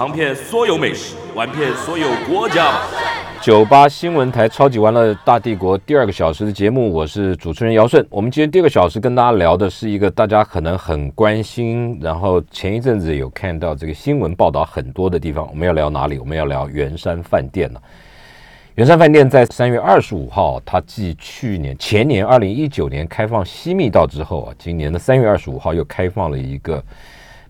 尝遍所有美食，玩遍所有国家。九八新闻台超级玩乐大帝国第二个小时的节目，我是主持人姚顺。我们今天第二个小时跟大家聊的是一个大家可能很关心，然后前一阵子有看到这个新闻报道很多的地方。我们要聊哪里？我们要聊圆山饭店了。圆山饭店在三月二十五号，它继去年前年二零一九年开放西密道之后啊，今年的三月二十五号又开放了一个。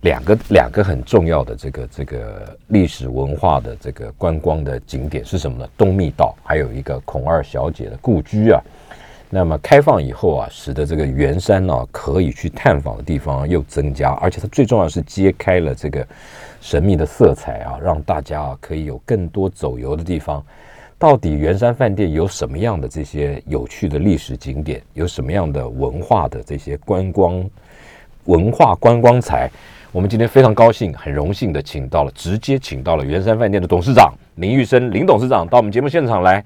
两个两个很重要的这个这个历史文化的这个观光的景点是什么呢？东密道，还有一个孔二小姐的故居啊。那么开放以后啊，使得这个圆山呢可以去探访的地方又增加，而且它最重要是揭开了这个神秘的色彩啊，让大家啊可以有更多走游的地方。到底圆山饭店有什么样的这些有趣的历史景点？有什么样的文化的这些观光文化观光财？我们今天非常高兴，很荣幸的请到了，直接请到了圆山饭店的董事长林玉生林董事长到我们节目现场来，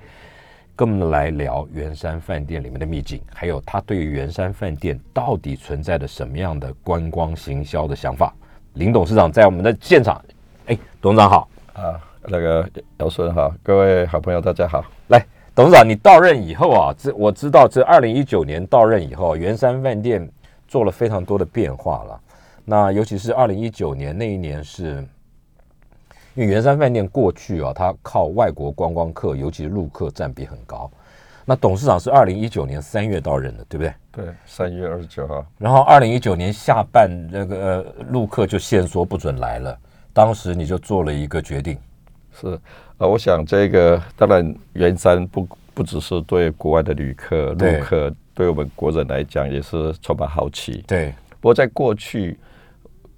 跟我们来聊圆山饭店里面的秘境，还有他对于圆山饭店到底存在着什么样的观光行销的想法。林董事长在我们的现场，哎，董事长好啊，那个姚顺好，各位好朋友大家好。来，董事长，你到任以后啊，这我知道，这二零一九年到任以后，圆山饭店做了非常多的变化了。那尤其是二零一九年那一年，是因为圆山饭店过去啊，它靠外国观光客，尤其是陆客占比很高。那董事长是二零一九年三月到任的，对不对？对，三月二十九号。然后二零一九年下半那个陆客就限缩不准来了，当时你就做了一个决定。是啊，我想这个当然圆山不不只是对国外的旅客、陆客，对我们国人来讲也是充满好奇。对，不过在过去。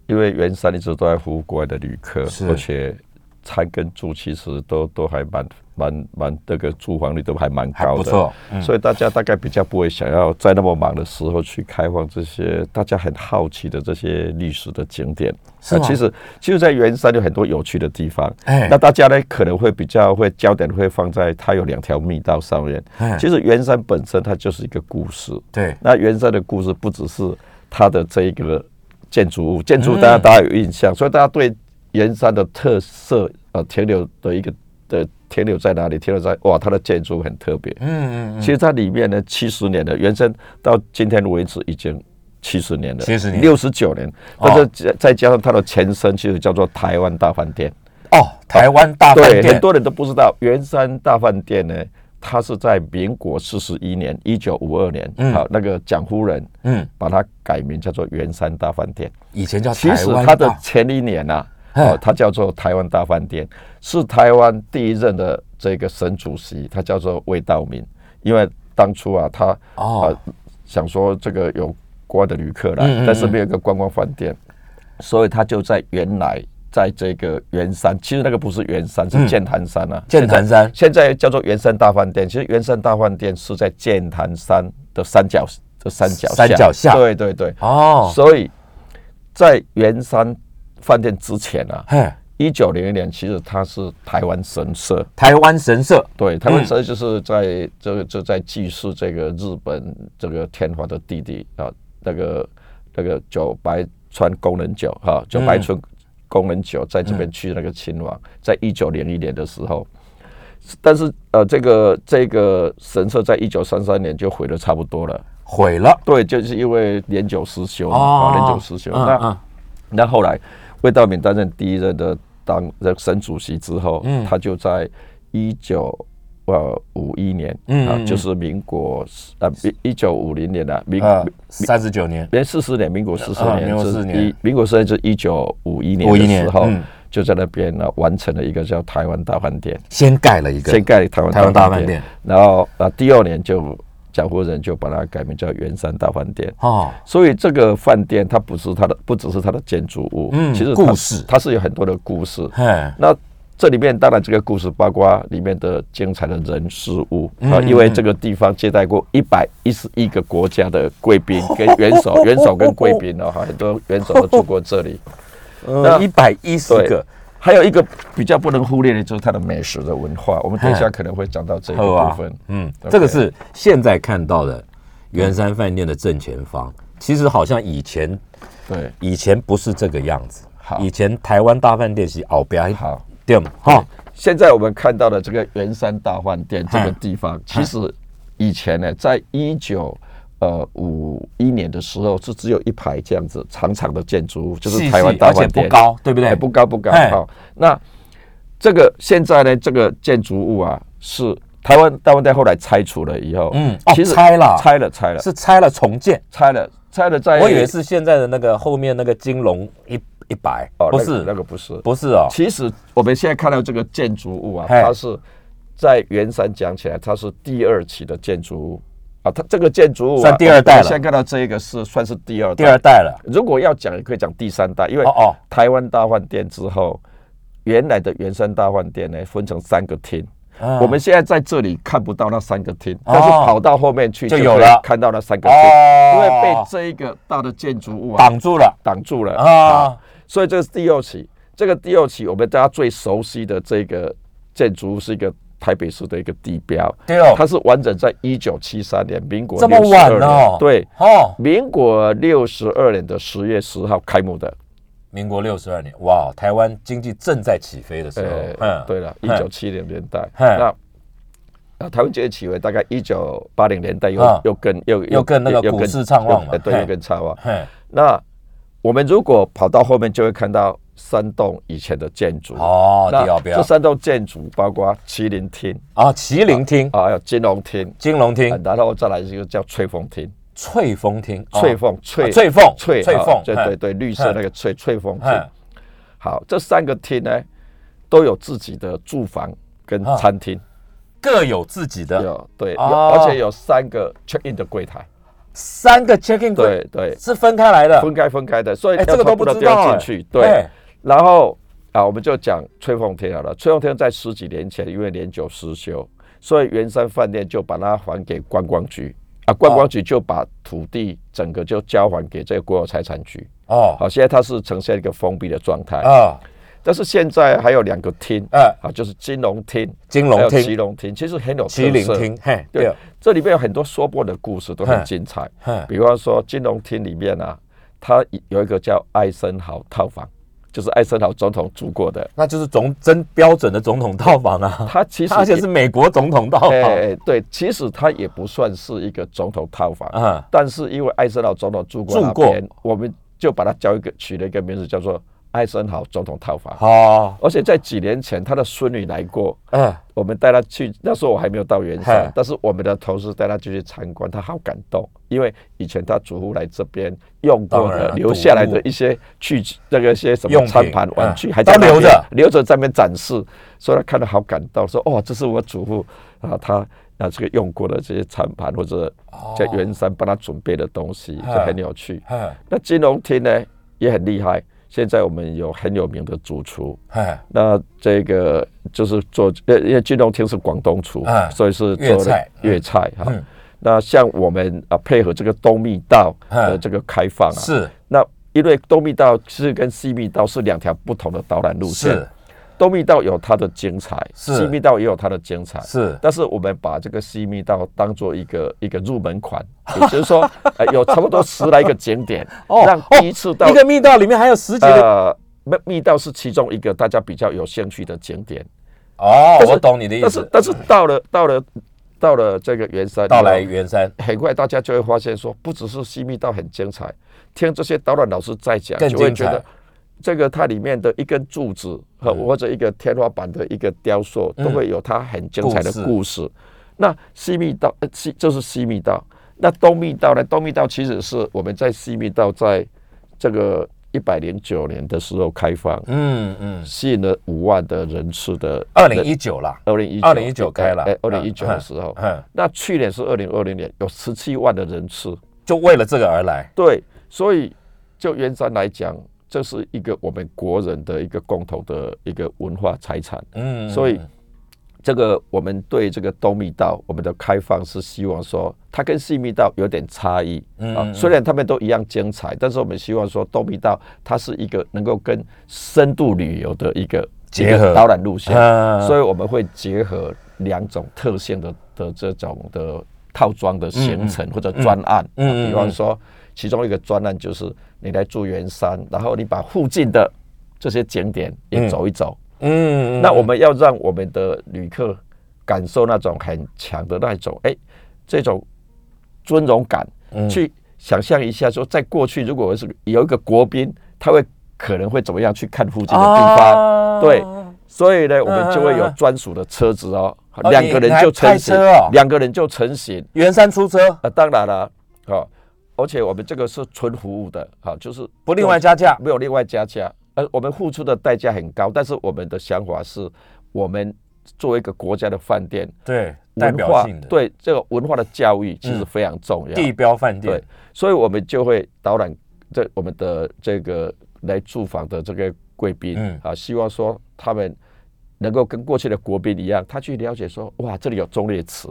因为圆山一直都在服务国外的旅客，而且餐跟住其实都都还蛮蛮蛮这个住房率都还蛮高的，所以大家大概比较不会想要在那么忙的时候去开放这些大家很好奇的这些历史的景点。是其实其实，在圆山有很多有趣的地方。哎，那大家呢可能会比较会焦点会放在它有两条密道上面。其实圆山本身它就是一个故事。对，那圆山的故事不只是它的这一个。建筑物，建筑大家大家有印象，所以大家对盐山的特色呃停留的一个的停留在哪里？停留在哇，它的建筑很特别。嗯嗯嗯。其实它里面呢，七十年的圆山到今天为止已经七十年了，七十年六十九年。但是再再加上它的前身，其实叫做台湾大饭店。哦，台湾大饭店，很多人都不知道圆山大饭店呢。他是在民国四十一年，一九五二年，好，那个蒋夫人，嗯，把它改名叫做圆山大饭店。以前叫其实他的前一年呐，哦，它叫做台湾大饭店，是台湾第一任的这个省主席，他叫做魏道明。因为当初啊，他啊想说这个有国外的旅客来，但是没有一个观光饭店，所以他就在原来。在这个圆山，其实那个不是圆山，是剑潭山啊。剑潭山现在叫做圆山大饭店，其实圆山大饭店是在剑潭山的山脚的山脚山脚下。对对对。哦。所以在圆山饭店之前啊，一九零一年，其实它是台湾神社。台湾神社。对，台湾神社就是在这个就在祭祀这个日本这个天皇的弟弟啊，那个那个九白川宫人九哈，九白村。工人酒在这边去那个亲王，在一九零一年的时候，但是呃，这个这个神社在一九三三年就毁的差不多了，毁了。对，就是因为年久失修啊，年久失修。那那后来魏道敏担任第一任的当省主席之后，他就在一九。呃，五一年，嗯，就是民国呃，一九五零年的民三十九年，连四十年，民国四十年，民国四年，民国四年是一九五一年的时候，就在那边呢完成了一个叫台湾大饭店，先盖了一个，先盖台湾台湾大饭店，然后啊，第二年就蒋夫人就把它改名叫圆山大饭店。哦，所以这个饭店它不是它的，不只是它的建筑物，嗯，其实故事。它是有很多的故事，那。这里面当然这个故事包括里面的精彩的人事物嗯。啊，因为这个地方接待过一百一十一个国家的贵宾跟元首，元首跟贵宾哦，很多元首都住过这里。那，一百一十对个，还有一个比较不能忽略的就是它的美食的文化，我们等一下可能会讲到这个部分。嗯这个是现在看到的圆山饭店的正前方，其实好像以前对，以前不是这个样子，好。以前台湾大饭店是后边好。店哈，现在我们看到的这个圆山大饭店这个地方，其实以前呢，在一九呃五一年的时候是只有一排这样子长长的建筑物，就是台湾大饭店，不高，对不对？哎不高不高。嗨好，那这个现在呢，这个建筑物啊是台湾大饭店后来拆除了以后，嗯哦其实拆了。拆了，拆了，是拆了重建，拆了，拆了在，我以为是现在的那个后面那个金龙一一百，哦，不是那个那个不是，不是哦，其实我们现在看到这个建筑物啊，它是在圆山讲起来，它是第二期的建筑物。啊。它这个建筑物、啊、算第二代了。现在看到这一个是算是第二代。第二代了，如果要讲，也可以讲第三代，因为哦哦。台湾大饭店之后，原来的圆山大饭店呢分成三个厅。嗯我们现在在这里看不到那三个厅，但是跑到后面去就有了。看到那三个厅，哦。因为被这一个大的建筑物啊挡住了。挡住了。啊，所以这是第二期。这个第二期，我们大家最熟悉的这个建筑物是一个台北市的一个地标，对哦，它是完整在一九七三年，民国这么62晚年。哦对，哦，民国六十二年的十月十号开幕的。民国六十二年，哇，台湾经济正在起飞的时候，嗯，对了，一九七零年代，嗯。那啊，台湾经济起飞大概一九八零年代又啊又更又又更那个股市畅旺嘛。又对，嘿。又更畅旺。那我们如果跑到后面，就会看到三栋以前的建筑。哦，那这三栋建筑包括麒麟厅。啊，麒麟厅、啊，还有金龙厅，金龙厅。啊、、然后再来一个叫翠峰厅，翠峰厅、哦。翠凤翠啊翠凤翠啊翠凤嘿对对对，绿色那个翠翠凤厅。好，这三个厅呢都有自己的住房跟啊。餐厅，各有自己的。有对，而且有三个 check in 的柜台，三个 checking，对对，是分开来的，分开分开的，所以哎，这个都不知道进去。对哎，然后啊，我们就讲崔凤天好了。崔凤天在十几年前因为年久失修，所以圆山饭店就把它还给观光局啊，观光局就把土地整个就交还给这个国有财产局。哦好，现在它是呈现一个封闭的状态，啊，但是现在还有两个厅，哎，啊，就是金融厅、金还有龙厅、麒龙厅，其实很有特色。麒麟厅，嘿，对对，，这里面有很多说过的故事都很精彩。嘿，比方说金融厅里面啊，它有一个叫艾森豪套房，就是艾森豪总统住过的。那就是总真标准的总统套房啊，它其实而且是美国总统套哎、房，哎对，其实它也不算是一个总统套房，啊，但是因为艾森豪总统住过住过。我们就把它叫一个取了一个名字叫做艾森豪总统套房。好，而且在几年前，他的孙女来过，嗯，我们带他去，那时候我还没有到圆山，但是我们的同事带他进去参观，他好感动，因为以前他祖父来这边用过的、留下来的一些去那个一些什么餐盘、玩具，嗯。还都留着。留着在那边展示，所以他看到好感动，说哦，这是我祖父啊，他啊这个用过的这些餐盘或者在圆山帮他准备的东西，就很有趣。嘿，那金融厅呢也很厉害，现在我们有很有名的主厨，哎，那这个就是做，呃，因为金融厅是广东厨，啊所以是做粤菜粤菜哈。嗯。那像我们啊配合这个东密道的嗯。这个开放啊，是。那因为东密道是跟西密道是两条不同的导览路线是，东密道有它的精彩，是西密道也有它的精彩。是，但是我们把这个西密道当做一个一个入门款，也就是说，呃，有差不多十来个景点，让第一次到一个密道里面还有十几个呃，密密道是其中一个大家比较有兴趣的景点。哦，我懂你的意思。但是但是到了到了到了这个圆山，到来圆山很快大家就会发现说，不只是西密道很精彩，听这些导览老师在讲，就会觉得这个它里面的一根柱子和或者一个天花板的一个雕塑，都会有它很精彩的故事。那西密道，呃西就是西密道。那东密道呢？东密道其实是我们在西密道在这个一百零九年的时候开放，嗯嗯，吸引了五万的人次的二零一九啦，二零一二零一九开了哎，二零一嗯九的时候，嗯，那去年是二零二零年，有十七万的人次。就为了这个而来。对，所以就圆山来讲，这是一个我们国人的一个共同的一个文化财产。嗯。所以这个我们对这个东密道我们的开放是希望说，它跟西密道有点差异。啊。虽然他们都一样精彩，但是我们希望说东密道它是一个能够跟深度旅游的一个结合。导览路线，啊。所以我们会结合两种特性的的这种的套装的行程或者专案。嗯嗯嗯。比方说，其中一个专案就是你来住圆山，然后你把附近的这些景点也走一走。嗯那我们要让我们的旅客感受那种很强的那种，哎，这种尊荣感，嗯。去想象一下，说在过去如果是有一个国宾，他会可能会怎么样去看附近的地方？啊。对，所以呢，我们就会有专属的车子哦，哦两个人就成型两个人就成型。圆山出车。啊，当然了，哦，而且我们这个是纯服务的，好，就是不另外加价，没有另外加价，呃，我们付出的代价很高，但是我们的想法是，我们作为一个国家的饭店，对，代文化表性的，对这个文化的教育其实嗯非常重要，地标饭店。对，所以我们就会导览这我们的这个来住访的这个贵宾，嗯。啊，希望说他们能够跟过去的国宾一样，他去了解说，哇，这里有忠烈祠。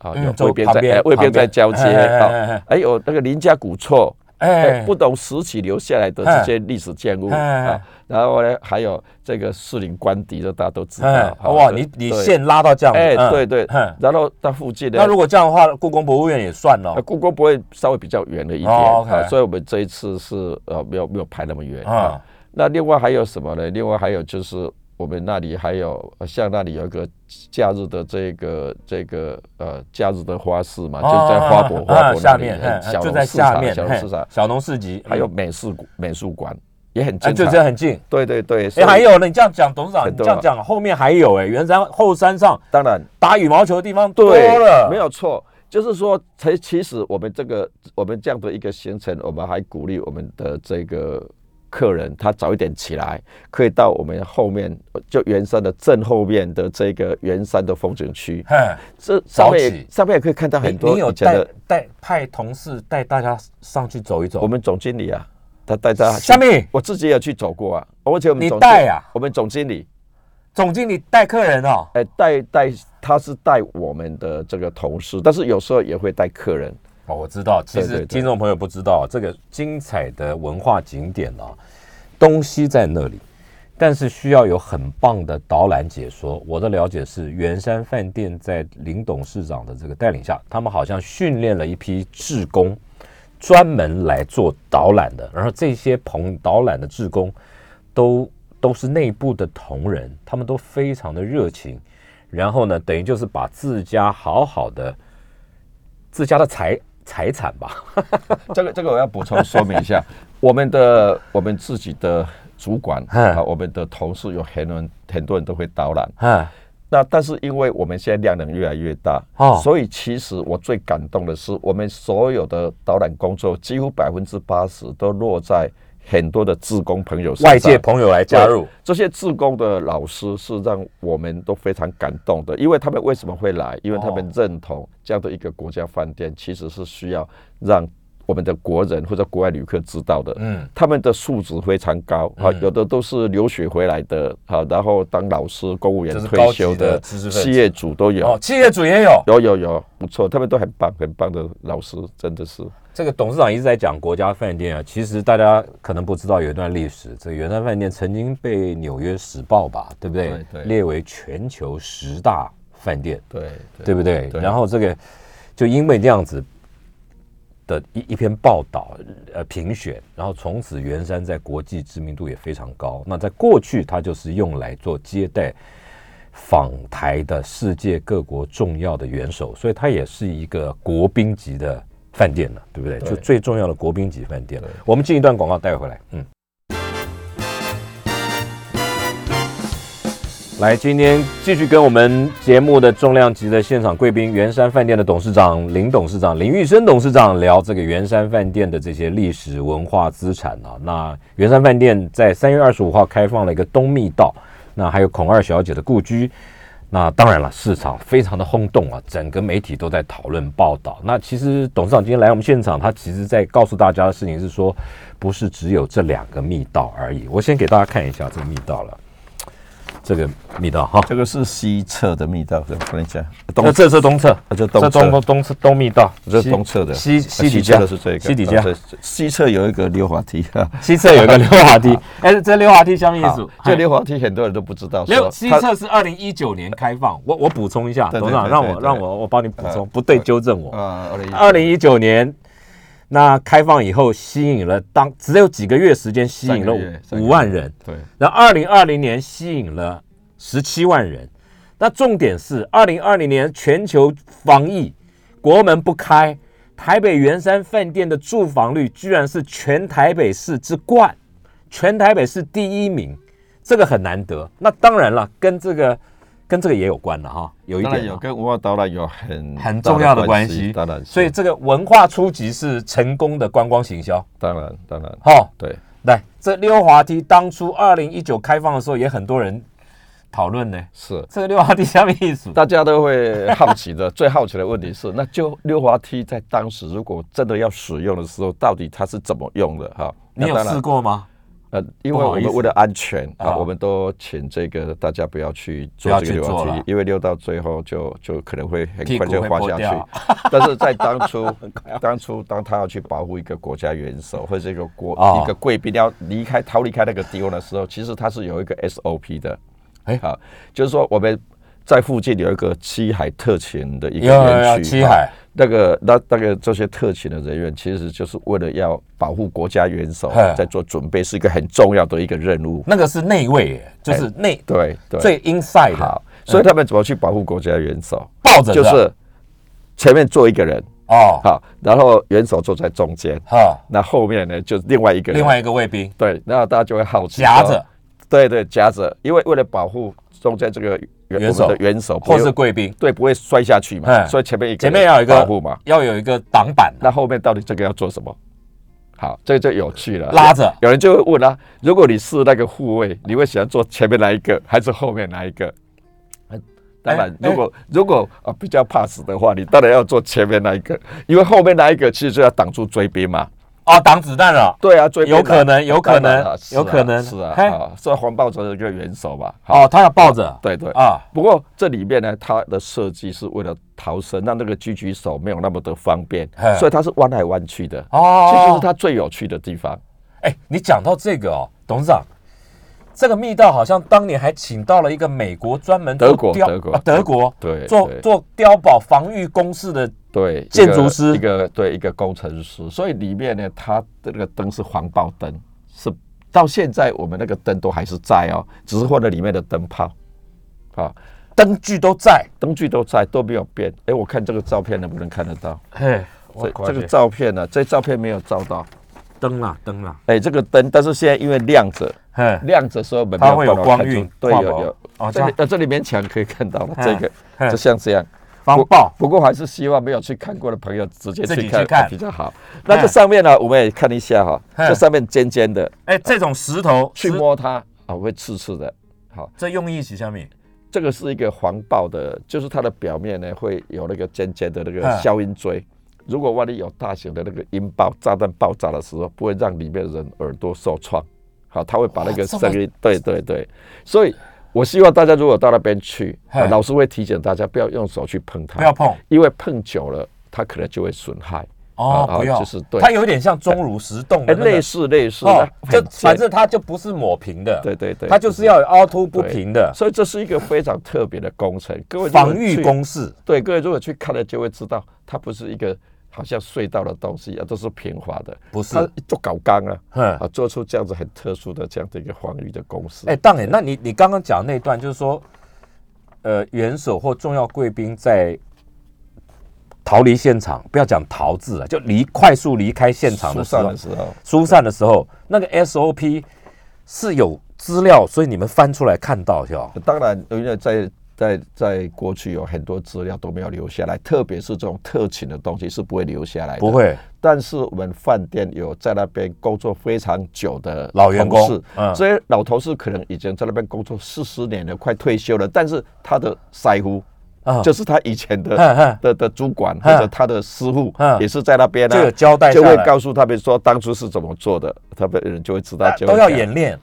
啊，卫边在哎卫边。在交接啊哎，还有那个林家古厝，哎哎，不同时期留下来的这些历史建物哎哎啊，然后呢，还有这个士林官邸，这大家都知哎道。啊哇，你你对。线拉到这样子，哎，嗯对对。嗯，然后到附近呢那，如果这样的话，故宫博物院也算了呃，故宫博物院稍微比较远了一点啊，所以我们这一次是呃没有没有排那么远啊。啊。那另外还有什么呢？另外还有就是我们那里还有呃像那里有一个假日的这个这个呃假日的花市嘛，就在花博啊花博下面，呃小嘿就在农市场下面，小农市场，小农市集，还有嗯美术美术馆也很哎，就。这样很近。对对对，所哎，以还有呢，你这样讲，董事长，你这样讲，后面还有哎，圆山后山上当然打羽毛球的地方多对了，没有错。就是说，其其实我们这个我们这样的一个行程，我们还鼓励我们的这个客人，他早一点起来，可以到我们后面就圆山的正后面的这个圆山的风景区。嘿。这上面上面也可以看到很多你有带带派同事带大家上去走一走？我们总经理啊，他带他去下面我自己也去走过啊，而且我们带啊我们总经理总经理带客人哦，哎，带带他是带我们的这个同事，但是有时候也会带客人。哦，我知道。其实听众朋友不知道，这个精彩的文化景点啊，东西在那里，但是需要有很棒的导览解说。我的了解是，圆山饭店在林董事长的这个带领下，他们好像训练了一批志工，专门来做导览的。然后这些朋导览的志工都都是内部的同仁，他们都非常的热情。然后呢，等于就是把自家好好的自家的财财产吧，这个这个我要补充说明一下，我们的我们自己的主管嗯啊，我们的同事有很多人很多人都会导览。哎，那但是因为我们现在量能越来越大，哦。所以其实我最感动的是，我们所有的导览工作几乎百分之八十都落在很多的志工朋友外界朋友来加入，这些志工的老师是让我们都非常感动的，因为他们为什么会来？因为他们认同这样的一个国家饭店其实是需要让我们的国人或者国外旅客知道的。嗯，他们的素质非常高啊，有的都是留学回来的，啊，然后当老师、公务员退休的企业主都有哦，，企业主也有。有有有，不错，他们都很棒，很棒的老师，真的是。这个董事长一直在讲国家饭店啊，其实大家可能不知道有一段历史，这个圆山饭店曾经被《纽约时报》吧，对不对？对对列为全球十大饭店，对对不对？对然后这个就因为这样子的一一篇报道，呃，评选，然后从此圆山在国际知名度也非常高。那在过去，它就是用来做接待访台的世界各国重要的元首，所以它也是一个国宾级的饭店了，对不对？对就最重要的国宾级饭店对。我们进一段广告带回来，嗯。来，今天继续跟我们节目的重量级的现场贵宾，圆山饭店的董事长林董事长林玉生董事长聊这个圆山饭店的这些历史文化资产啊。那圆山饭店在三月二十五号开放了一个东密道，那还有孔二小姐的故居。那当然了，市场非常的轰动啊，整个媒体都在讨论报道。那其实董事长今天来我们现场，他其实在告诉大家的事情是说，不是只有这两个密道而已。我先给大家看一下这个密道了。这个密道哈，这个是西侧的密道，我跟你讲，那这是东侧，这东东东侧东密道，这是东侧的，西西底下。的是这个，西底下，西侧有一个溜滑梯，西侧有一个溜滑梯，哎，这溜滑梯什么？意思？这溜滑梯很多人都不知道，溜西侧是二零一九年开放，我我补充一下，董事长让我让我我帮你补充，不对纠正我，二零一九年。那开放以后，吸引了当只有几个月时间，吸引了五万人。对。然后二零二零年吸引了十七万人。那重点是二零二零年全球防疫，国门不开，台北圆山饭店的住房率居然是全台北市之冠，全台北市第一名，这个很难得。那当然了，跟这个。跟这个也有关了哈，有一点有跟文化导览有很很重要的关系，当然，所以这个文化初级是成功的观光行销，当然当然，好，对，来这溜滑梯当初二零一九开放的时候也很多人讨论呢，是。这个溜滑梯下面意思？大家都会好奇的，最好奇的问题是，那就溜滑梯在当时如果真的要使用的时候，到底它是怎么用的？哈，你有试过吗？呃，因为我们为了安全啊，我们都请这个大家不要去做这个溜滑梯，因为溜到最后就就可能会很快就滑下去。但是在当初，当初当他要去保护一个国家元首或者一个国一个贵宾要离开逃离开那个地方的时候，其实他是有一个 SOP 的。哎，好，就是说我们在附近有一个七海特勤的一个园区，七海。那个那那个这些特勤的人员，其实就是为了要保护国家元首，在做准备，是一个很重要的一个任务。那个是内卫，就是内对对。最 inside 好，所以他们怎么去保护国家元首？抱着就是前面坐一个人哦，好，然后元首坐在中间，好，那后面呢就是另外一个另外一个卫兵，对，那大家就会好奇夹着，对对夹着，因为为了保护中间这个。元首的元首或是贵宾，对，不会摔下去嘛。所以前面一个前面要有一个保护嘛，要有一个挡板。那后面到底这个要做什么？好，这就有趣了。拉着，有人就会问啊：如果你是那个护卫，你会喜欢坐前面那一个，还是后面那一个？当然，如果如果啊比较怕死的话，你当然要坐前面那一个，因为后面那一个其实就要挡住追兵嘛。啊，挡子弹了？对啊，最有可能，有可能，有可能是啊，是黄抱着一个元首吧？哦，他要抱着，对对啊。不过这里面呢，他的设计是为了逃生，让那个狙击手没有那么的方便，所以他是弯来弯去的。哦，这就是他最有趣的地方。哎，你讲到这个哦，董事长。这个密道好像当年还请到了一个美国专门德国德国德国对做做碉堡防御工事的对建筑师一个对一个工程师，所以里面呢，它的那个灯是黄爆灯，是到现在我们那个灯都还是在哦，只是换了里面的灯泡啊，灯具都在，灯具都在都没有变。哎，我看这个照片能不能看得到？嘿，这这个照片呢，这照片没有照到。灯啊灯啊，哎，这个灯，但是现在因为亮着，亮着时候它会有光晕，对，有有。哦，这里呃这里面墙可以看到这个，就像这样防爆。不过还是希望没有去看过的朋友直接去看比较好。那这上面呢，我们也看一下哈，这上面尖尖的，哎，这种石头去摸它啊会刺刺的。好，这用意是下面，这个是一个防爆的，就是它的表面呢会有那个尖尖的那个消音锥。如果万一有大型的那个音爆炸弹爆炸的时候，不会让里面人耳朵受创。好，它会把那个声音，对对对。所以我希望大家如果到那边去，老师会提醒大家不要用手去碰它，不要碰，因为碰久了它可能就会损害。哦，不要，就是对，它有点像钟乳石洞，类似类似，就反正它就不是抹平的，对对对，它就是要凹凸不平的。所以这是一个非常特别的工程，各位防御工事。对，各位如果去看了就会知道，它不是一个。好像隧道的东西啊，都是平滑的，不是？它做搞钢啊，啊，做出这样子很特殊的这样的一个防御的公式。哎，当然，那你你刚刚讲那段，就是说，呃，元首或重要贵宾在逃离现场，不要讲逃字了，就离快速离开现场的时候，疏散的时候，那个 SOP 是有资料，所以你们翻出来看到，是吧？当然，因为在在在过去有很多资料都没有留下来，特别是这种特勤的东西是不会留下来的。不，会，但是我们饭店有在那边工作非常久的老员工嗯这些老同事可能已经在那边工作四十年了，快退休了，但是他的腮乎。啊就是他以前的的的主管或者他的师傅也是在那边呢、就有交代就会告诉他们说当初是怎么做的，他们人就会知道大，都要演练。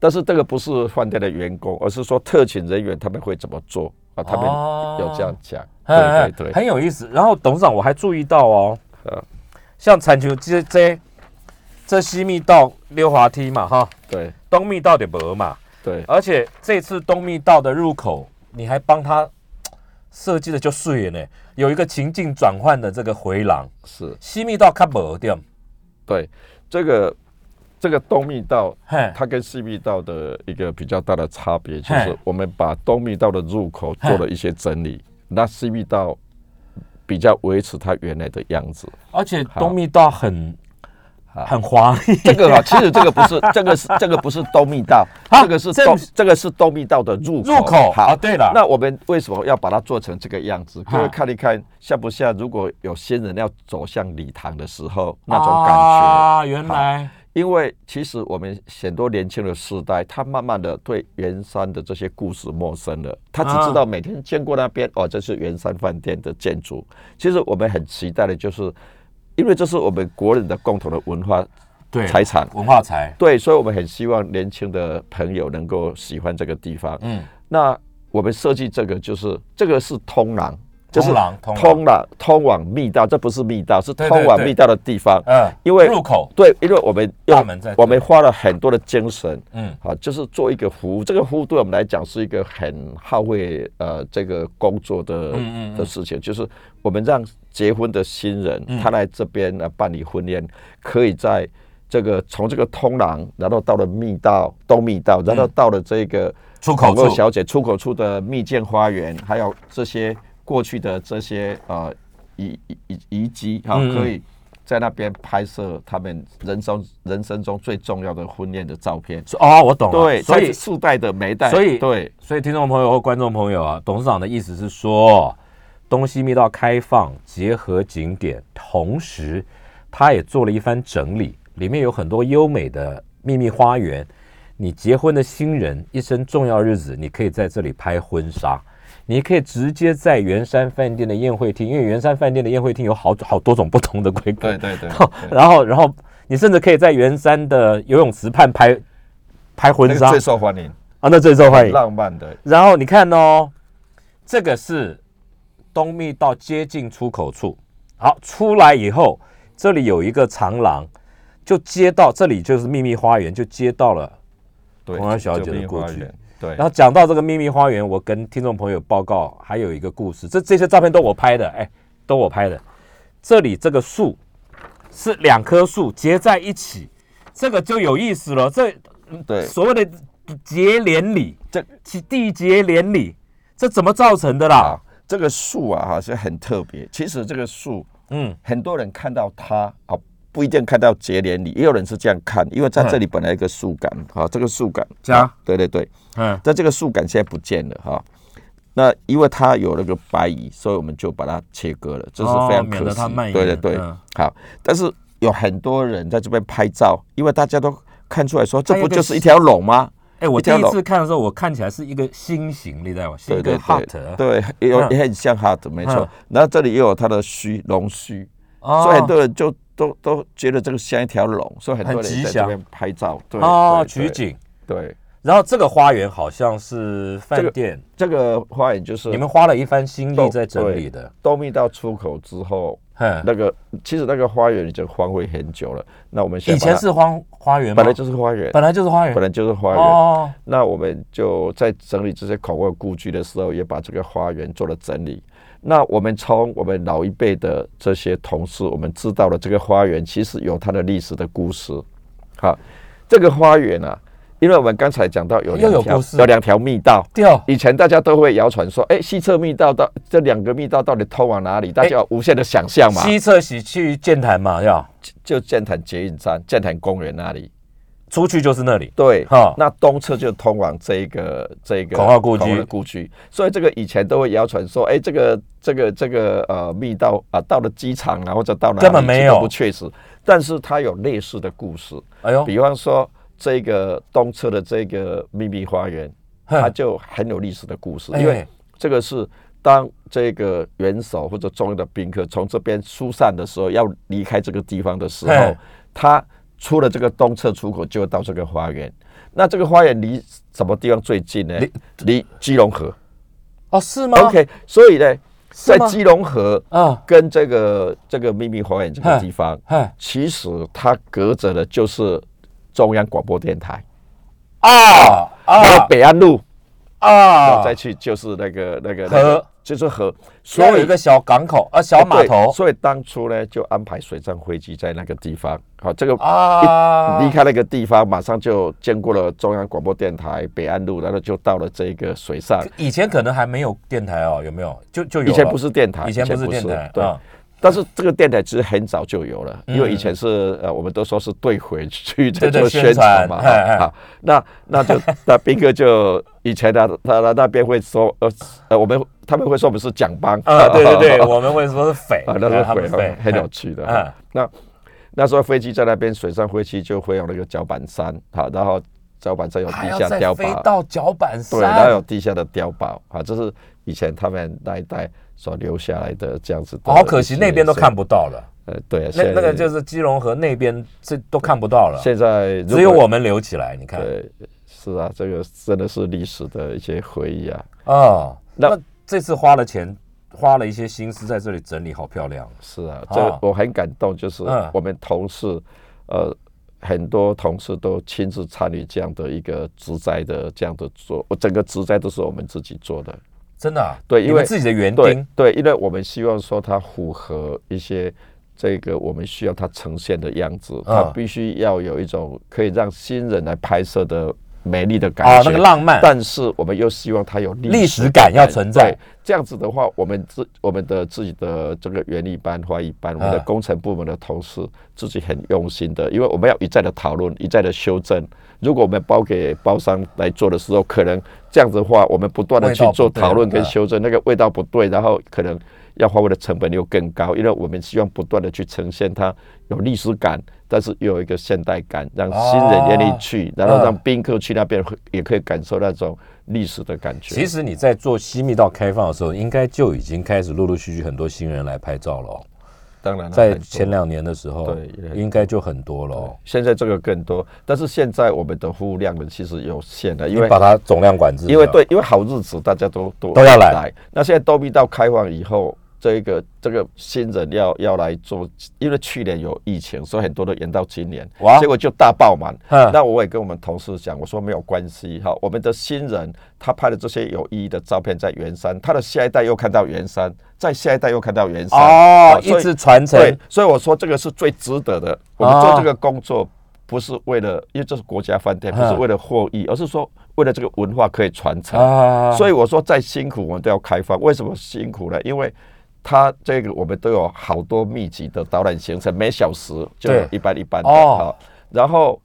但是这个不是饭店的员工，而是说特勤人员他们会怎么做啊？他们哦。有这样讲，对对对，很有意思。然后董事长，我还注意到哦呃，像铲球这这这西密道溜滑梯嘛，哈，对。东密道的没嘛，对。而且这次东密道的入口，你还帮他设计的就碎了呢，有一个情境转换的这个回廊。是，西密道看无点，对这个这个东密道，它跟西密道的一个比较大的差别就是，我们把东密道的入口做了一些整理，那西密道比较维持它原来的样子。而且东密道很很华丽，这个啊，其实这个不是，这个是这个不是东密道，啊这个是这东这个是东密道的入口。入口。好。啊，对了，那我们为什么要把它做成这个样子？各位啊看一看像不像？如果有新人要走向礼堂的时候，那种感觉。啊，原来因为其实我们很多年轻的世代，他慢慢的对圆山的这些故事陌生了，他只知道每天经过那边，哦，这是圆山饭店的建筑。其实我们很期待的就是，因为这是我们国人的共同的文化对财产。文化财，对，所以我们很希望年轻的朋友能够喜欢这个地方。嗯，那我们设计这个就是这个是通廊，就是通了通往密道，这不是密道，是通往密道的地方。嗯，因为入口，对，因为我们用大门在这我们花了很多的精神，嗯，啊，就是做一个服务。这个服务对我们来讲是一个很耗费呃这个工作的嗯的事情，就是我们让结婚的新人、嗯。他来这边来办理婚宴，可以在这个从这个通廊，然后到了密道东密道，然后到了这个嗯出口处。小姐出口处的蜜饯花园，还有这些过去的这些呃遗遗遗遗迹哈，可以在那边拍摄他们人生人生中最重要的婚宴的照片。哦，我懂了，对，所以在世代的每一代，所以对所以听众朋友或观众朋友啊，董事长的意思是说，东西密道开放结合景点，同时他也做了一番整理，里面有很多优美的秘密花园。你结婚的新人一生重要日子，你可以在这里拍婚纱，你可以直接在圆山饭店的宴会厅，因为圆山饭店的宴会厅有好好多种不同的规格，对对 对，然后然后你甚至可以在圆山的游泳池畔拍拍婚纱那个最受欢迎，啊，那最受欢迎。浪漫的，然后你看哦，这个是东密道接近出口处。好，出来以后，这里有一个长廊，就接到这里就是秘密花园，就接到了。对，红安小姐的故居对然，后讲到这个秘密花园，我跟听众朋友报告，还有一个故事，这这些照片都我拍的，哎，都我拍的。这里这个树是两棵树结在一起，这个就有意思了。这对所谓的结连理，这其地结连理，这怎么造成的啦啊？，这个树啊哈是很特别。其实这个树，嗯，很多人看到它啊，不一定看到结连理，也有人是这样看，因为在这里本来一个树干，啊，这个树干加啊对对对，嗯，但这个树干现在不见了哈。那因为它有那个白蚁，所以我们就把它切割了，这是非常可惜。对对对，嗯好。但是有很多人在这边拍照，因为大家都看出来说，这不就是一条龙吗？哎，我第一次看的时候，我看起来是一个心形，你知道吗？是一个对对对，对，有嗯也很像 heart，没错嗯。然后这里也有它的须龙须，哦所以很多人就都都觉得这个像一条龙，所以很多人在这边拍照。对哦对对取景。对，然后这个花园好像是饭店，这个花园就是你们花了一番心力在整理的。豆密到出口之后，哼，那个其实那个花园已经荒废很久了。那我们现以前是荒花园吗？本来就是花园，本来就是花园本。来就是花园。哦，那我们就在整理这些考古故居的时候，也把这个花园做了整理。那我们从我们老一辈的这些同事，我们知道了这个花园其实有它的历史的故事。好，这个花园啊，因为我们刚才讲到有又两条有两条密道，掉以前大家都会谣传说，哎，西侧密道到这两个密道到底通往哪里？大家有无限的想象嘛。西侧是去剑潭嘛，要。就剑潭捷运站、剑潭公园那里，出去就是那里。对，哈。那东侧就通往这个这个孔化故居。的故居，所以这个以前都会谣传说，哎，这个这个这个呃密道啊，到了机场啊，或者到哪里根本没有。不确实，但是它有类似的故事，哎呦，比方说这个东侧的这个秘密花园，它就很有历史的故事，哎。因为这个是当这个元首或者重要的宾客从这边疏散的时候，要离开这个地方的时候嘿，他出了这个东侧出口，就会到这个花园。那这个花园离什么地方最近呢？离？基隆河。哦，是吗？OK，所以呢，在基隆河啊，跟这个这个秘密花园这个地方，其实它隔着的就是中央广播电台。啊然后啊北安路，然啊后再去就是那个那个河就是河，所以有一个小港口啊，小码头所以当初呢就安排水上飞机在那个地方。好，这个啊，离开那个地方，马上就经过了中央广播电台北安路，然后就到了这个水上。以前可能还没有电台哦，有没有？就就有，以前不是电台，以前不是电台，对。啊但是这个电台其实很早就有了，嗯。因为以前是呃，我们都说是对回去在做宣传嘛，啊，那那就那斌哥就以前他，他他那边会说呃呃，我们他们会说我们是蒋帮啊，对对对，我们会说是匪啊，那是匪很有趣的。那那时候飞机在那边，水上飞机就会有那个脚板山，好，然后脚板山有地下碉堡，飞到脚板对，然后有，地下的碉堡，啊，这是以前他们那一代所留下来的这样子好可惜那边都看。不到了，呃，对，那那个就是基隆河那边这都看不到了，现在只有我们留起来，你看，对，是啊，这个真的是历史的一些回忆啊。哦，那那这次花了钱，花了一些心思在这里整理，好漂亮，是啊，啊这个我很感动，就是嗯我们同事，呃，很多同事都亲自参与这样的一个植栽的这样的做，我整个植栽都是我们自己做的。真的啊，对因为自己的园对丁，对，因为我们希望说它符合一些这个我们需要它呈现的样子，它嗯必须要有一种可以让新人来拍摄的美丽的感哦，觉。那个浪漫，但是我们又希望它有历史史感要存在。对，这样子的话，我们自我们的自己的这个园艺班、花艺班，我们的啊。工程部门的同事自己很用心的，因为我们要一再的讨论，一再的修正。如果我们包给包商来做的时候，可能这样子的话，我们不断的去做讨论跟啊修正，那个味道不对，然后可能要花费的成本又更高，因为我们希望不断的去呈现它有历史感，但是又有一个现代感，让新人愿意去，然后让嗯宾客去那边会也可以感受那种历史的感觉。其实你在做西密道开放的时候，应该就已经开始陆陆续续很多新人来拍照了哦。当然了在前两年的时候，对应该就很多了。哦。现在这个更多，但是现在我们的服务量呢其实有限的，因为把它总量管制，因为对，因为好日子大家都都都要来。那现在多密道开放以后，这一个这个新人要要来做，因为去年有疫情，所以很多都延到今年哇，结果就大爆满。嗯那我也跟我们同事讲，我说没有关系哈，我们的新人他拍的这些有意义的照片在圆山，他的下一代又看到圆山，在下一代又看到圆山，哦，一直传承对，所以我说这个是最值得的。我们做这个工作不是为了，因为这是国家饭店，不是嗯为了获益，而是说为了这个文化可以传承。啊。所以我说再辛苦我们都要开放。为什么辛苦呢？因为它这个我们都有好多密集的导览行程，每小时就有一般一般的哦。好，然后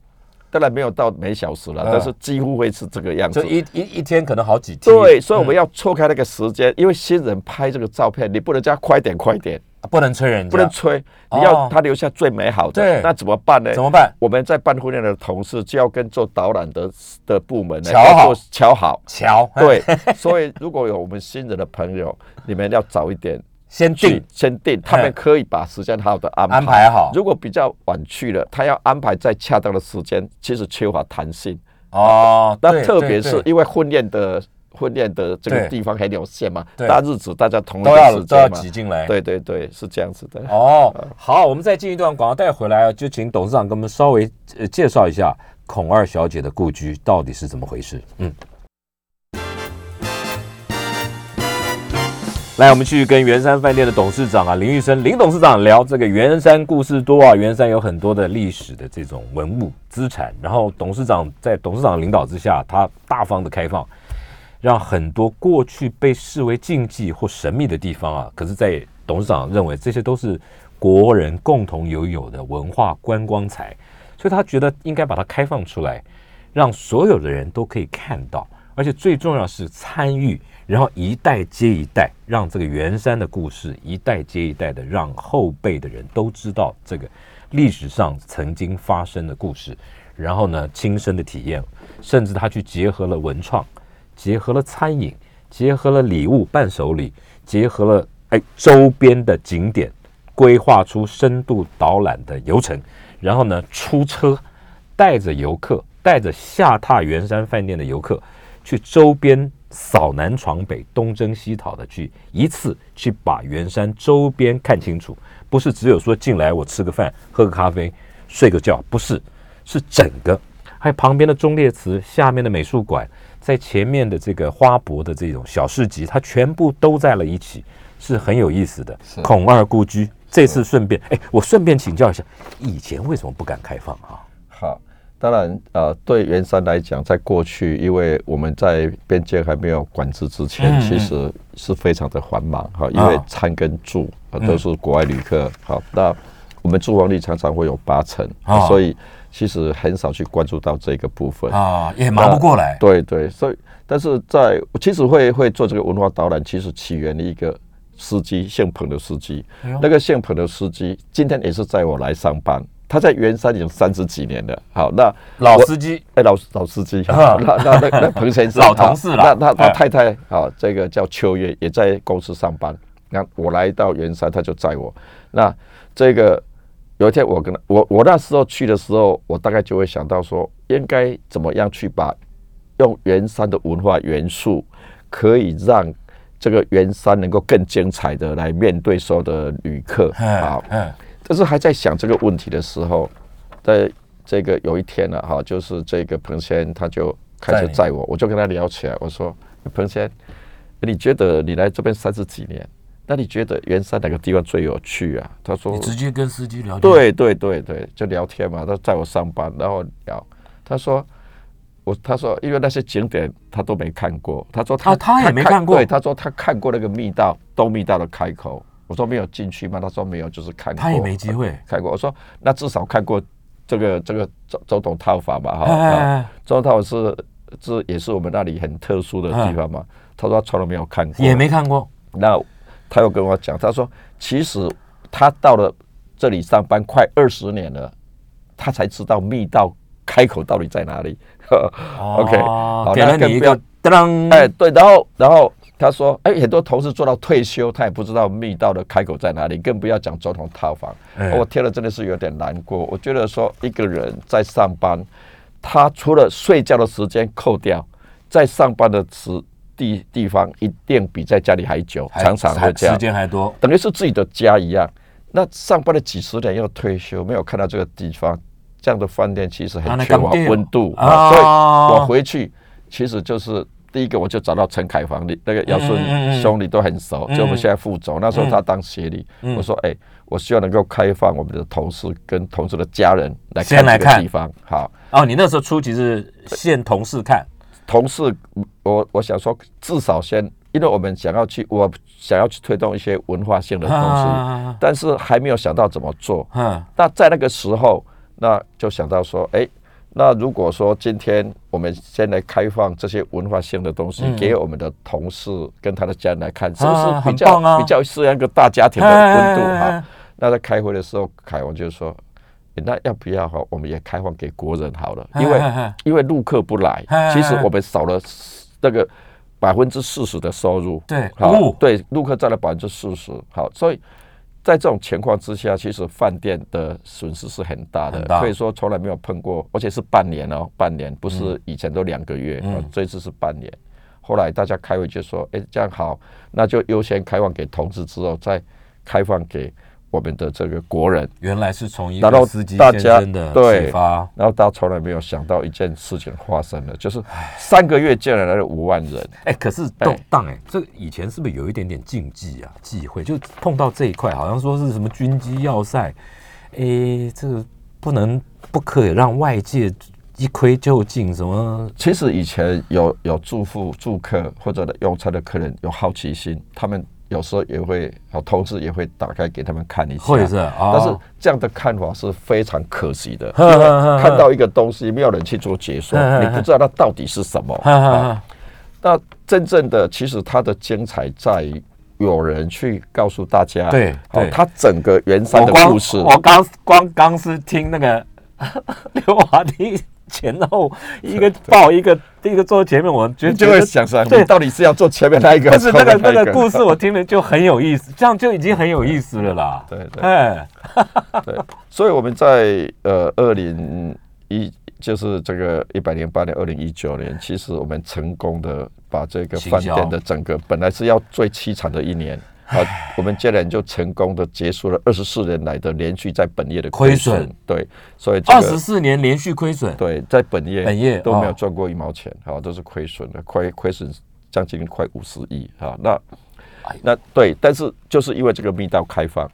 当然没有到每小时了，嗯。但是几乎会是这个样子。就一一一天可能好几天，对，所以我们嗯要错开那个时间，因为新人拍这个照片，你不能叫他快点快点，不能催人家，不能催，你哦。要他留下最美好对。的。那怎么办呢？怎么办？我们在办婚宴的同事就要跟做导览的的部门呢，瞧好。要做瞧好。瞧，对，所以如果有我们新人的朋友，你们要早一点去先定。先定，他们可以把时间好好的安排。安排好。如果比较晚去了，他要安排在恰当的时间，其实缺乏弹性。哦。那特别是因为婚宴的婚宴的这个地方很有限嘛，对。大日子大家同一都要个时都要挤进来，对对对，是这样子的。哦，好，我们再进一段广告带回来，就请董事长给我们稍微呃介绍一下孔二小姐的故居到底是怎么回事。嗯，来，我们去跟圆山饭店的董事长啊林玉生林董事长聊这个圆山故事多啊，圆山有很多的历史的这种文物资产，然后董事长在董事长领导之下，他大方的开放。让很多过去被视为禁忌或神秘的地方啊，可是，在董事长认为这些都是国人共同拥有的文化观光财，所以他觉得应该把它开放出来，让所有的人都可以看到，而且最重要是参与，然后一代接一代，让这个圆山的故事一代接一代的，让后辈的人都知道这个历史上曾经发生的故事，然后呢亲身的体验，甚至他去结合了文创，结合了餐饮，结合了礼物伴手礼，结合了哎周边的景点，规划出深度导览的游程，然后呢出车带着游客，带着下榻圆山饭店的游客，去周边扫南闯北、东征西讨的去一次去把圆山周边看清楚，不是只有说进来我吃个饭、喝个咖啡、睡个觉，不是，是整个，还有旁边的忠烈祠、下面的美术馆，在前面的这个花博的这种小市集，它全部都在了一起，是很有意思的。孔二故居，这次顺便，哎，我顺便请教一下，以前为什么不敢开放啊？好，当然，呃，对圆山来讲，在过去，因为我们在边界还没有管制之前，嗯其实是非常的繁忙哈，因为啊餐跟住啊都是国外旅客，好，那我们住房率常常会有八成啊，所以其实很少去关注到这个部分。啊，也忙不过来。对对，所以但是在其实会会做这个文化导览，其实起源的一个司机姓彭的司机，那个姓彭的司机今天也是载我来上班，他在圆山已经三十几年了。好，那老司机哎，老老司机，啊那那那那彭先生，老同事了啊那他他哎太太啊，这个叫秋月，也在公司上班。那我来到圆山，他就载我。那这个有一天我跟他，我我那时候去的时候，我大概就会想到说，应该怎么样去把用圆山的文化元素，可以让这个圆山能够更精彩的来面对所有的旅客啊。嗯，但是还在想这个问题的时候，在这个有一天呢、哈，就是这个彭先他就开始载我，我就跟他聊起来，我说彭先，你觉得你来这边三十几年，那你觉得圆山哪个地方最有趣啊？他说你直接跟司机聊天。对对对对，就聊天嘛，他载我上班，然后聊，他说。我他说，因为那些景点他都没看过。他说他、啊他也没看过对，他说他看过那个密道东密道的开口。我说没有进去吗？他说没有，就是看过。他也没机会。看过。我说那至少看过这个这个周周董套房吧，哈、周董是这也是我们那里很特殊的地方嘛。他说他从来没有看过，也没看过。那他又跟我讲，他说其实他到了这里上班快二十年了，他才知道密道开口到底在哪里。OK，给了你一个当，哎，对，然后然后他说，哎，很多同事做到退休，他也不知道密道的开口在哪里，更不要讲总统套房。哎我听了真的是有点难过。我觉得说一个人在上班，他除了睡觉的时间扣掉，在上班的时地地方一定比在家里还久，还常常会这样时，间还多。等于是自己的家一样。那上班了几十年又退休，没有看到这个地方，这样的饭店其实啊很缺乏温度啊啊，所以我回去其实就是第一个我就找到陈凯房，你那个姚顺嗯兄弟都很熟，嗯。就我们现在副总，那时候他当协理，我说哎，我希望能够开放我们的同事跟同事的家人来看这个地方，好。哦，你那时候初期是现同事看，同事，我我想说，至少先，因为我们想要去，我想要去推动一些文化性的东西，啊。但是还没有想到怎么做。嗯，那在那个时候，那就想到说，哎，那如果说今天我们先来开放这些文化性的东西，给我们的同事跟他的家人来看，是不是比较、比较适应一个大家庭的温度哈？那在开会的时候，凯文就说。诶那要不要哈？我们也开放给国人好了，因为因为陆客不来其实我们少了那个百分之四十的收入。对好哦，对，陆客占了百分之四十。好，所以在这种情况之下，其实饭店的损失是很大的可以说从来没有碰过，而且是半年哦，半年不嗯。是以前都两个月，哦这次是半年。后来大家开会就说，哎，这样好，那就优先开放给同志，之后再开放给我们的这个国人。原来是从一个司机先大家生的对启发，然后大家从来没有想到一件事情发生了，就是三个月竟然来了五万人。哎，可是哎动荡哎，这个以前是不是有一点点禁忌啊？忌讳，就碰到这一块，好像说是什么军机要塞，哎，这个不能不可以让外界一窥究竟，什么其实以前有有住户、住客或者用餐的客人有好奇心，他们有时候也会，好同事也会打开给他们看一下，会是啊但是这样的看法是非常可惜的，呵因为呵呵看到一个东西，没有人去做解说你不知道它到底是什么。那真正的其实它的精彩在于有人去告诉大家，对好对，它整个圆山的故事，我刚光刚是听那个 刘华听前后一个抱一个第一个坐前面，我觉得就会想说，对。到底是要坐前面那一个，但是那个那个？故事我听了就很有意思，这样就已经很有意思了啦。对 对。哎，对，所以我们在呃二零一就是这个一百零八年二零一九年，其实我们成功的把这个饭店的整个本来是要最凄惨的一年。啊，我们竟然就成功的结束了二十四年来的连续在本业的亏亏损。损，对，所以二十四年连续亏损，对在本业本业都没有哦赚过一毛钱，好，都是亏损的，亏亏损将近快五十亿啊，那哎那对，但是就是因为这个密道开放，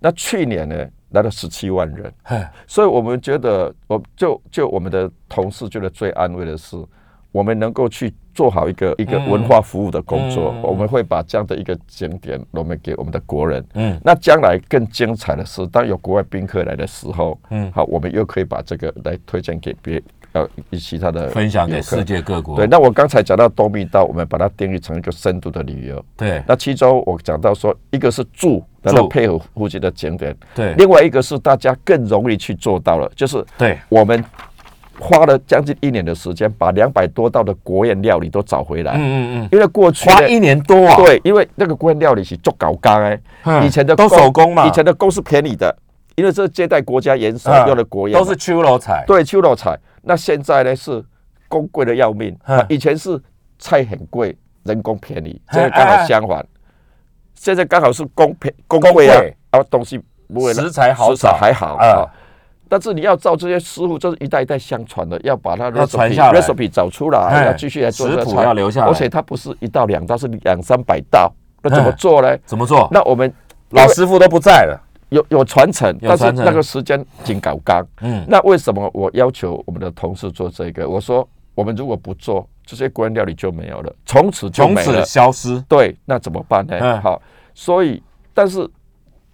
那去年呢来了十七万人，哎，所以我们觉得，我就就我们的同事觉得最安慰的是，我们能够去做好一个一个文化服务的工作，嗯。我们会把这样的一个景点，我们给我们的国人。嗯。那将来更精彩的是，当有国外宾客来的时候，嗯。好，我们又可以把这个来推荐给别呃其他的分享给世。界各国。对，那我刚才讲到多密道，我们把它定义成一个深度的旅游。对。那其中我讲到说，一个是住，然后配合附近的景点，对。另外一个是大家更容易去做到了，就是对，我们花了将近一年的时间，把两百多道的国宴料理都找回来。嗯嗯嗯，因为过去呢花一年多啊。对，因为那个国宴料理是做搞干哎，嗯以前的都手工嘛。以前的工是便宜的，因为这是接待国家元首嗯用的国宴嘛，都是秋老菜。对秋肉菜。那现在呢是工贵的要命。嗯，以前是菜很贵，人工便宜，哎现在刚好相反，现在刚好是工便工贵啊然后东西不会食材好食材还好啊。啊。但是你要照这些师傅，这是一代一代相传的，要把它要传下 recipe 来 recipe 找出哎来，要继续来做要留下来而且它不是一道两道，是两三百道，那怎么哎做呢？怎么做？那我们老师傅都不在了。有有传承，但是那个时间紧搞刚。嗯，那为什么我要求我们的同事做这个？我说我们如果不做，这些国人料理就没有了，从此就从此。消失。对，那怎么办呢？嗯好，所以但是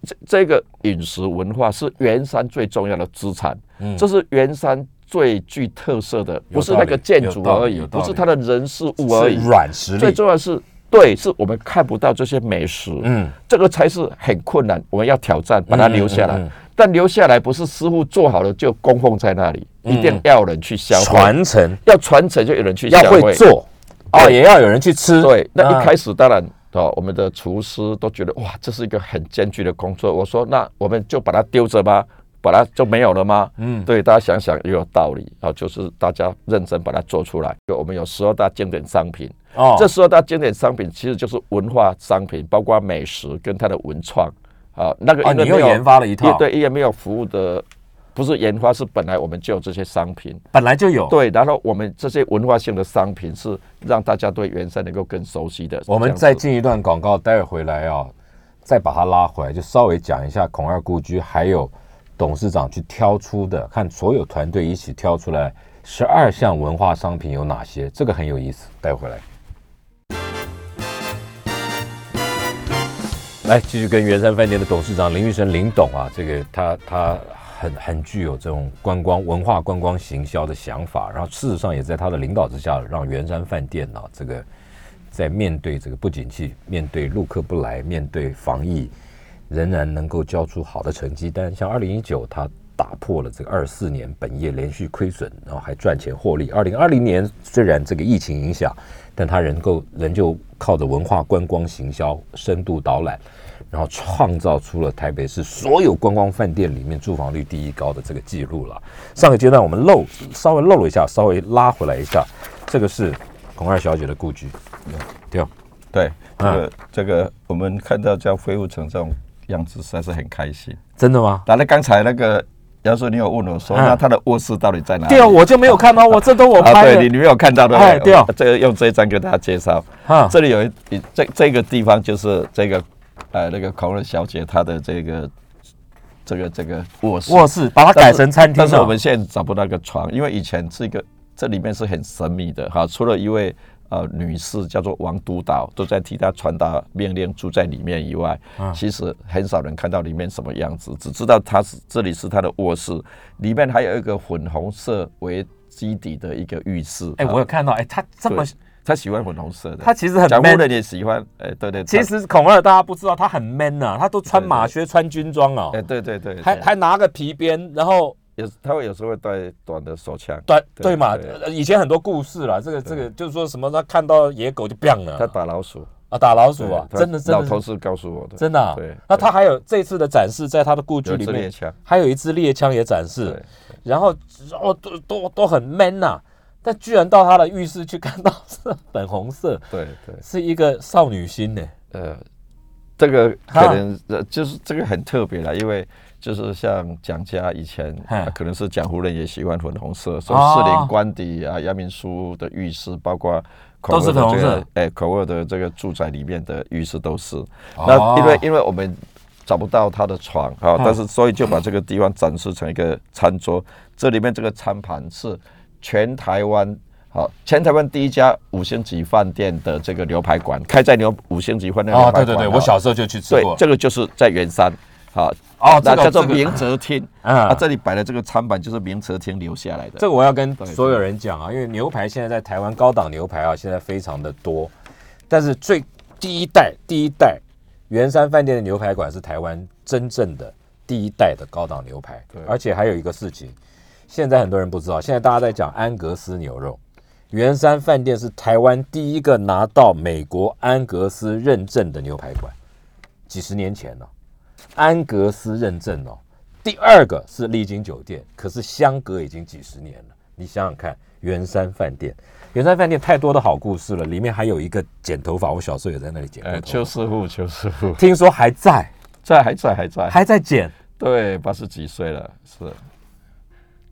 这这个饮食文化是圆山最重要的资产，嗯这是圆山最具特色的，不是那个建筑而已，不是它的人事物而已，软实最。重要的是。对，是我们看不到这些美食，嗯，这个才是很困难，我们要挑战把它留下来。嗯嗯嗯但留下来不是师傅做好了就供奉在那里，一定要有人去消费，传承要传承就有人去要消费。会做哦，也要有人去吃。对，那啊一开始当然哦，我们的厨师都觉得哇，这是一个很艰巨的工作。我说那我们就把它丢着吧？把它就没有了吗？嗯对，大家想想也有道理啊，就是大家认真把它做出来。就我们有十二大经典商品，哦，这十二大经典商品其实就是文化商品，包括美食跟它的文创啊。那个哦，因为没有你又研发了一套，也对，也没有服务的，不是研发，是本来我们就有这些商品。本来就有。对，然后我们这些文化性的商品是让大家对元山能够更熟悉的。我们再进一段广告，待会回来啊，再把它拉回来，就稍微讲一下孔二故居，还有董事长去挑出的，看所有团队一起挑出来十二项文化商品有哪些，这个很有意思。待会回来。来，继续跟圆山饭店的董事长林玉生林董啊，这个他他很很具有这种观光文化观光行销的想法，然后事实上也在他的领导之下，让圆山饭店啊这个在面对这个不景气、面对陆客不来、面对防疫，仍然能够交出好的成绩。但像二零一九，他打破了这个二四年本业连续亏损，然后还赚钱获利。二零二零年虽然这个疫情影响，但他仍够仍旧靠着文化观光行销深度导览，然后创造出了台北市所有观光饭店里面住房率第一高的这个记录了。上个阶段我们漏稍微漏了一下，稍微拉回来一下，这个是孔二小姐的故居，对哦。对，这嗯个这个我们看到这样恢复成这种样子，实在是很开心。真的吗？当然，刚才那个杨叔，你有问我说，嗯那他的卧室到底在哪里？对啊，我就没有看到，我这都我啊，拍的。对你你没有看到的对？这个用这一张给大家介绍。啊这里有一一这这个地方就是这个呃那个孔乐小姐她的这个这个这个卧室。卧室把它改成餐厅了。但是我们现在找不到那个床，因为以前是一个这里面是很神秘的哈，除了一位呃女士叫做王督导，都在替他传达命令，住在里面以外，其实很少人看到里面什么样子，只知道他是这里是他的卧室，里面还有一个粉红色为基底的一个浴室。哎，我有看到，哎，他这么。他喜欢粉红色的，他其实很 man 的也喜欢，哎，对对。其实孔二大家不知道，他很 man 呐，他都穿马靴、穿军装哦。哎，对对对，还还拿个皮鞭，然后有他会有时候会带短的手枪。短对嘛，以前很多故事啦，这个这个就是说什么，他看到野狗就变了。他打老鼠啊，打老鼠啊，真的真的。老头是告诉我的，真的。对。那他还有这次的展示，在他的故居里面，还有一支猎枪也展示，然后哦都都都很 man 呐。但居然到他的浴室去看到是 粉红色，对对，是一个少女心呢。呃，这个可能呃就是这个很特别了，因为就是像蒋家以前可能是蒋夫人也喜欢粉红色，说士林官邸啊、阳明书的浴室，包括都是粉红色。哎，口味的这个住宅里面的浴室都是。那因为因为我们找不到他的床啊，但是所以就把这个地方展示成一个餐桌，这里面这个餐盘是。全台湾好，全台湾第一家五星级饭店的这个牛排馆，开在牛五星级饭店牛排馆。对对对，我小时候就去吃过。这个就是在圆山，好哦，那叫做明泽厅啊。这里摆的这个餐板就是明泽厅留下来的。这个我要跟所有人讲啊，因为牛排现在在台湾高档牛排啊，现在非常的多，但是最第一代第一代圆山饭店的牛排馆是台湾真正的第一代的高档牛排，而且还有一个事情。现在很多人不知道，现在大家在讲安格斯牛肉。圆山饭店是台湾第一个拿到美国安格斯认证的牛排馆，几十年前了，安格斯认证哦。第二个是丽晶酒店，可是相隔已经几十年了。你想想看，圆山饭店，圆山饭店太多的好故事了，里面还有一个剪头发，我小时候也在那里剪过。邱师傅，邱师傅，听说还在，在还在还在还在剪。对，八十几岁了，是。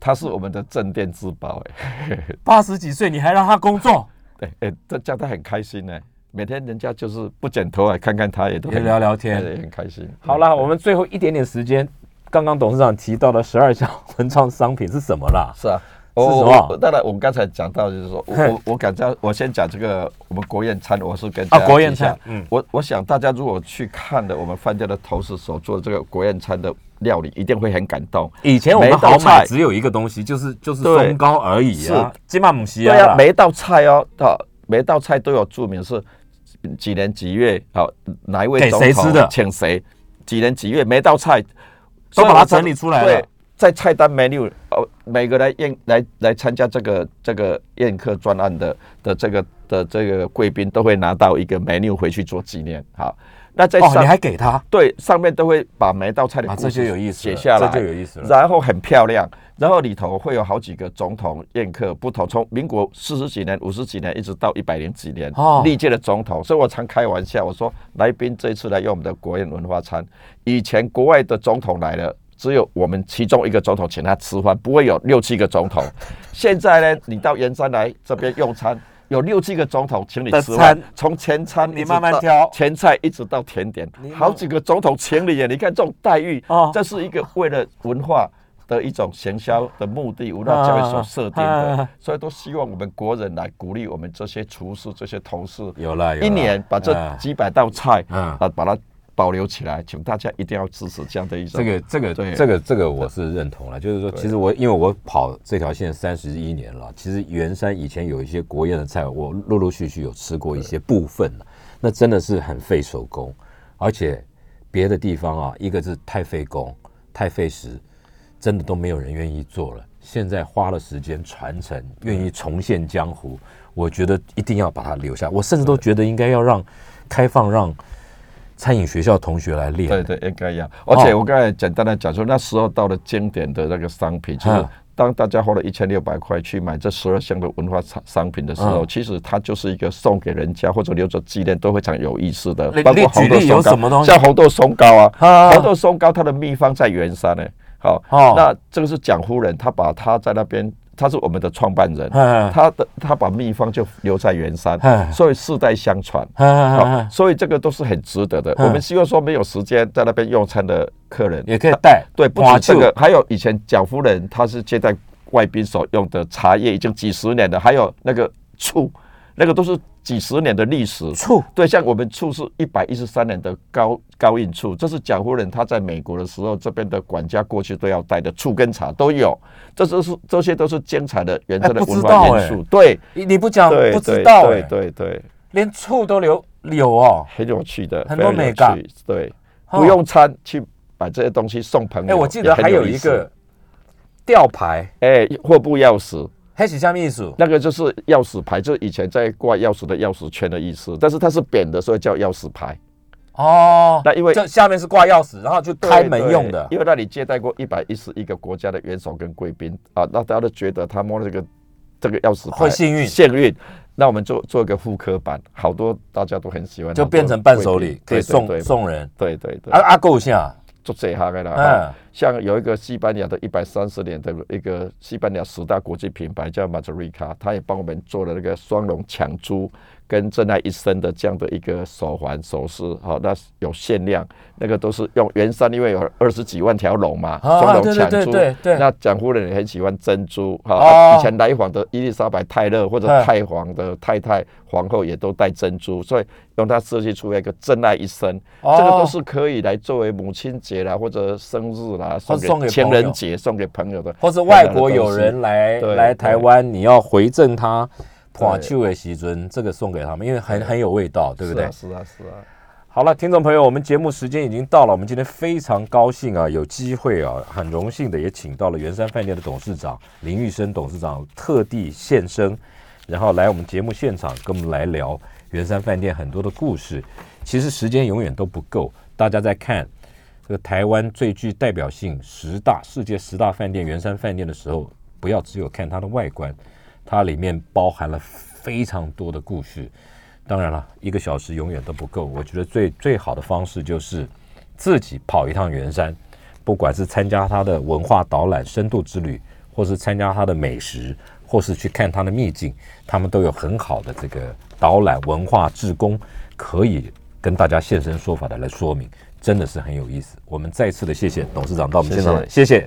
他是我们的镇店之宝哎，八十几岁你还让他工作？对，哎，这叫他很开心呢。每天人家就是不剪头啊，看看他也都聊聊天，也很开心。好了，我们最后一点点时间，刚刚董事长提到的十二项 文创商品是什么啦？是啊。哦，当然，我们刚才讲到，就是说我我敢讲，我先讲这个我们国宴餐，我是跟啊国宴餐，嗯，我我想大家如果去看的我们饭店的同事所做的这个国宴餐的料理，一定会很感动。以前我们好买只有一个东西，就是就是松糕而已啊，金马母西啊，对啊，每一道菜哦，啊，每一道菜都有注明是几年几月，好哪一位总统请谁，几年几月，每一道菜都把它整理出来了。在菜单 menu 哦，每个来宴来来参加这个这个宴客专案的的这个的这个贵宾都会拿到一个 menu 回去做纪念。好，那在哦，你还给他？对，上面都会把每道菜的这就有意思写下来，这就有意思了。然后很漂亮，然后里头会有好几个总统宴客，不同从民国四十几年、五十几年一直到一百零几年，历届的总统。所以我常开玩笑，我说来宾这一次来用我们的国宴文化餐，以前国外的总统来了。只有我们其中一个总统请他吃饭，不会有六七个总统。现在呢，你到盐山来这边用餐，有六七个总统请你吃饭，从前餐你慢慢挑，前菜一直到甜点，好几个总统请你。你看这种待遇，这是一个为了文化的一种行销的目的，文化教育所设定的，所以都希望我们国人来鼓励我们这些厨师、这些同事，有了，一年把这几百道菜啊，把它。保留起来，请大家一定要支持这样的一种。这个、这个、这个、这个，我是认同了。就是说，其实我因为我跑这条线三十一年了，其实圆山以前有一些国宴的菜，我陆陆续续有吃过一些部分那真的是很费手工，而且别的地方啊，一个是太费工、太费时，真的都没有人愿意做了。现在花了时间传承，愿意重现江湖，我觉得一定要把它留下。我甚至都觉得应该要让开放让。餐饮学校同学来练，对对，应该要。而且我刚才简单的讲说，那时候到了经典的那个商品，就是当大家花了一千六百块去买这十二项的文化产商品的时候，其实它就是一个送给人家或者留作纪念都非常有意思的。包括红豆松糕，像红豆松糕啊，红豆松糕它的秘方在圆山呢。好，那这个是蒋夫人，她把她在那边。他是我们的创办人，他的他把秘方就留在圆山，所以世代相传，所以这个都是很值得的。我们希望说没有时间在那边用餐的客人也可以带，对，不止这个，还有以前蒋夫人她是接待外宾所用的茶叶，已经几十年了，还有那个醋，那个都是几十年的历史。醋。对，像我们醋是一百一十三年的高高印醋，这是蒋夫人她在美国的时候，这边的管家过去都要带的醋跟茶都有，这都是这些都是精彩的原生的文化元素。对，你你不讲，不知道哎，对对对，连醋都留有哦。很有趣的，很多美感。趣对，哦。不用餐去把这些东西送朋友。哎，我记得还有一个吊牌，哎，货部钥匙，还是下面意思？那个就是钥匙牌，就是以前在挂钥匙的钥匙圈的意思，但是它是扁的，所以叫钥匙牌。哦，那因为这下面是挂钥匙，然后就开门用的。因为那里接待过一百一十一个国家的元首跟贵宾啊，那大家都觉得他摸了这个这个钥匙牌会幸运幸运。那我们做做一个复刻版，好多大家都很喜欢，就变成伴手礼，可以送对送人。对对对，啊啊，够下，做这行的啦。嗯哈像有一个西班牙的一百三十年的一个西班牙十大国际品牌叫马 a 瑞卡，他也帮我们做了那个双龙抢珠跟真爱一生的这样的一个手环首饰，好，那有限量，那个都是用原山，因为有二十几万条龙嘛，啊双龙对对对抢珠。对对那蒋夫人也很喜欢珍珠，哈、哦啊以前来访的伊丽莎白泰勒或者嗯太皇的太太、皇后也都戴珍珠，所以用它设计出来一个真爱一生。哦这个都是可以来作为母亲节啦，或者生日啦，送送给给情人节送给朋友的，或是外国友人来来台湾，你要回赠他对破秋的席尊，这个送给他们，因为很很有味道，对不对？是啊，是啊，是啊。好了，听众朋友，我们节目时间已经到了，我们今天非常高兴啊，有机会啊，很荣幸的也请到了圆山饭店的董事长林玉生董事长特地现身，然后来我们节目现场跟我们来聊圆山饭店很多的故事。其实时间永远都不够，大家在看这个台湾最具代表性十大世界十大饭店圆山饭店的时候，不要只有看它的外观，它里面包含了非常多的故事。当然了，一个小时永远都不够。我觉得最最好的方式就是自己跑一趟圆山，不管是参加它的文化导览深度之旅，或是参加它的美食，或是去看它的秘境，他们都有很好的这个导览文化志工，可以跟大家现身说法的来说明，真的是很有意思。我们再次的谢谢董事长到我们现场来，谢谢